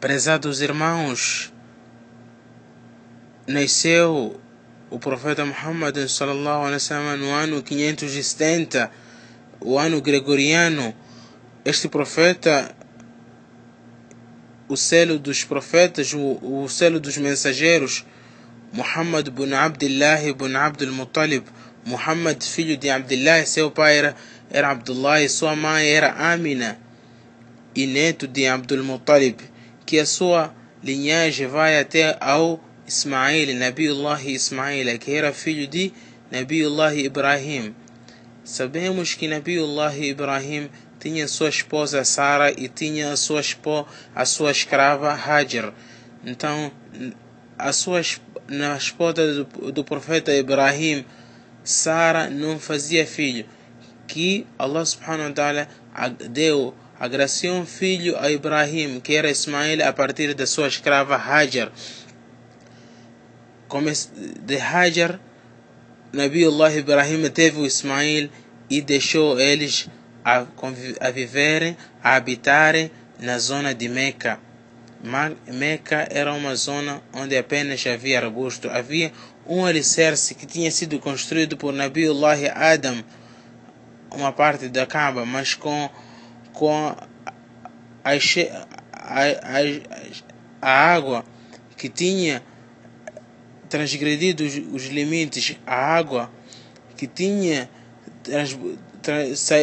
Prezados irmãos, nasceu o profeta Muhammad sallallahu alaihi wasallam no ano 570, o ano gregoriano. Este profeta, o selo dos profetas, o, o selo dos mensageiros, Muhammad bin Abdullah bin Abdul Muttalib, Muhammad filho de Abdullah, seu pai era, era Abdullah e sua mãe era Amina, e neto de Abdul Muttalib, que a sua linhagem vai até ao Ismail, Nabiullah Ismail, que era filho de Nabiullah Ibrahim. Sabemos que Nabiullah Ibrahim tinha sua esposa Sara e tinha a sua, a sua escrava Hajar. Então, a sua, na esposa do, do profeta Ibrahim, Sara não fazia filho. Que Allah subhanahu wa ta'ala deu, agraciou um filho a Ibrahim, que era Ismail, a partir da sua escrava Hajar de Hajar, Nabiullah Ibrahim teve o Ismail e deixou eles a, a viverem, a habitarem na zona de Meca. Meca era uma zona onde apenas havia arbusto. Havia um alicerce que tinha sido construído por Nabiullah Adam, uma parte da Kaaba, mas com, com a, a, água que tinha transgredido os, os limites, a água que tinha trans,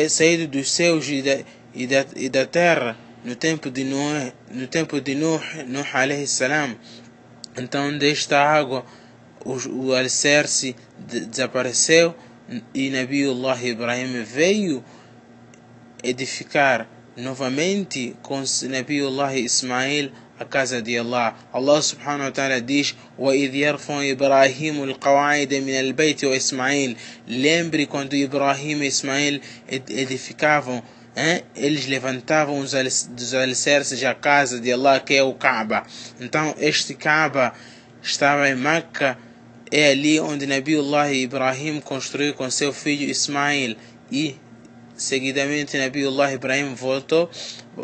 saído dos céus e da, e da, e da terra no tempo de Noé, no tempo de Nuh, Nuh alayhi salam. Então desta água o, o alicerce de, desapareceu e Nabiullah Ibrahim veio edificar novamente com Nabiullah Ismail a casa de Allah. Allah subhanahu wa ta'ala diz: وَإِذْ يَرْفَعُ إِبْرَاهِيمُ الْقَوَاعِدَ مِنَ الْبَيْتِ وَإِسْمَعِيل Lembre quando Ibrahim e Ismail edificavam, hein? eles levantavam os dos alicerces da casa de Allah, que é o Kaaba. Então, este Kaaba estava em Meca, é ali onde Nabiullah Ibrahim construiu com seu filho Ismail e seguidamente Nabiullah Ibrahim voltou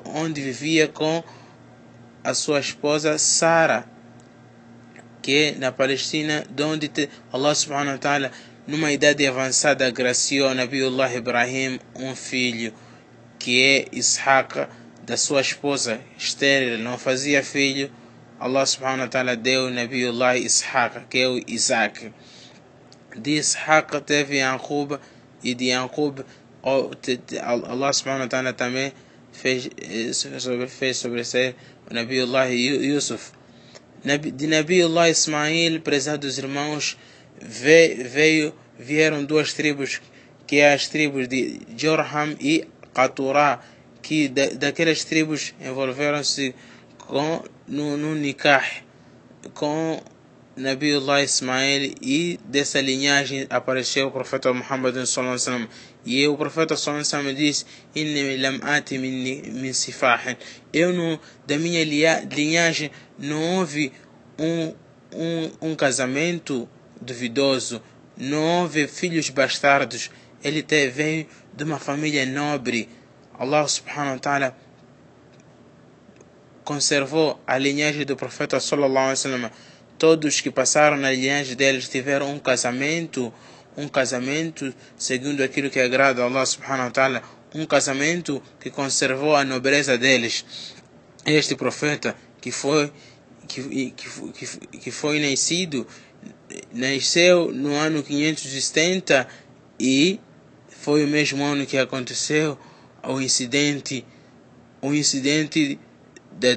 onde vivia com a sua esposa Sara, que na Palestina, de onde Allah subhanahu wa ta'ala, numa idade avançada, agraciou Nabiullah Ibrahim um filho, que é Ishaq, da sua esposa estéril, não fazia filho. Allah subhanahu wa ta'ala deu Nabiullah Ishaq, que é o Isaac. De Ishaq teve Yanqub, e de Yanqub Allah subhanahu wa ta'ala também fez, eh, fez sobresser Nabiullah Yusuf. De Nabiullah Ismail, prezados irmãos, veio, vieram duas tribos, que é as tribos de Jorham e Qaturá, que daquelas tribos envolveram-se com no, no nikah com Nabiullah Ismail e dessa linhagem apareceu o profeta Muhammad sallallahu alaihi wasallam. E o profeta sallallahu alaihi wasallam diz inni lam ati min, sifahin. Eu não da minha linhagem não houve um, um, um casamento duvidoso não houve filhos bastardos. Ele veio de uma família nobre. Allah subhanahu wa ta'ala conservou a linhagem do profeta sallallahu alaihi wasallam todos que passaram na linhagem deles tiveram um casamento, um casamento segundo aquilo que agrada a Allah subhanahu wa ta'ala, um casamento que conservou a nobreza deles. Este profeta que foi que, que, que foi nascido nasceu no ano 570 e foi o mesmo ano que aconteceu o incidente o incidente da,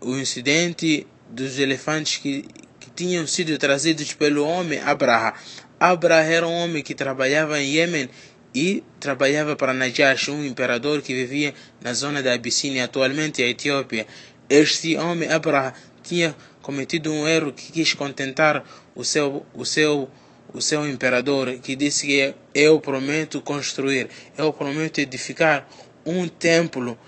o incidente dos elefantes que tinham sido trazidos pelo homem Abraha. Abraha era um homem que trabalhava em Yemen e trabalhava para Najash, um imperador que vivia na zona da Abissínia, atualmente a Etiópia. Este homem Abraha tinha cometido um erro que quis contentar o seu, o seu, o seu imperador, que disse que eu prometo construir, eu prometo edificar um templo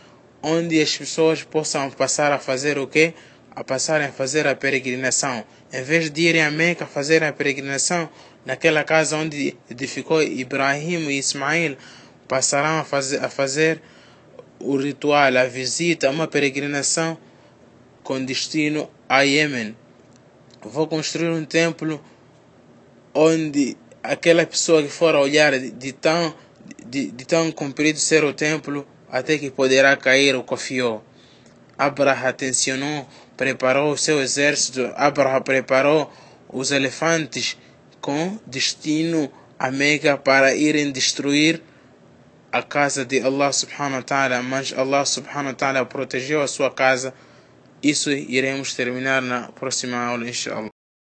onde as pessoas possam passar a fazer o quê? A passarem a fazer a peregrinação em vez de irem a Meca fazer a peregrinação naquela casa onde edificou Ibrahim e Ismail, passarão a fazer, a fazer o ritual, a visita, uma peregrinação com destino a Yemen. Vou construir um templo onde aquela pessoa que for olhar de tão, de, de tão comprido ser o templo, até que poderá cair o confiou. Abraha tensionou, preparou o seu exército, Abraha preparou os elefantes com destino a Meca para irem destruir a casa de Allah subhanahu wa ta'ala, mas Allah subhanahu wa ta'ala protegeu a sua casa. Isso iremos terminar na próxima aula, inshallah.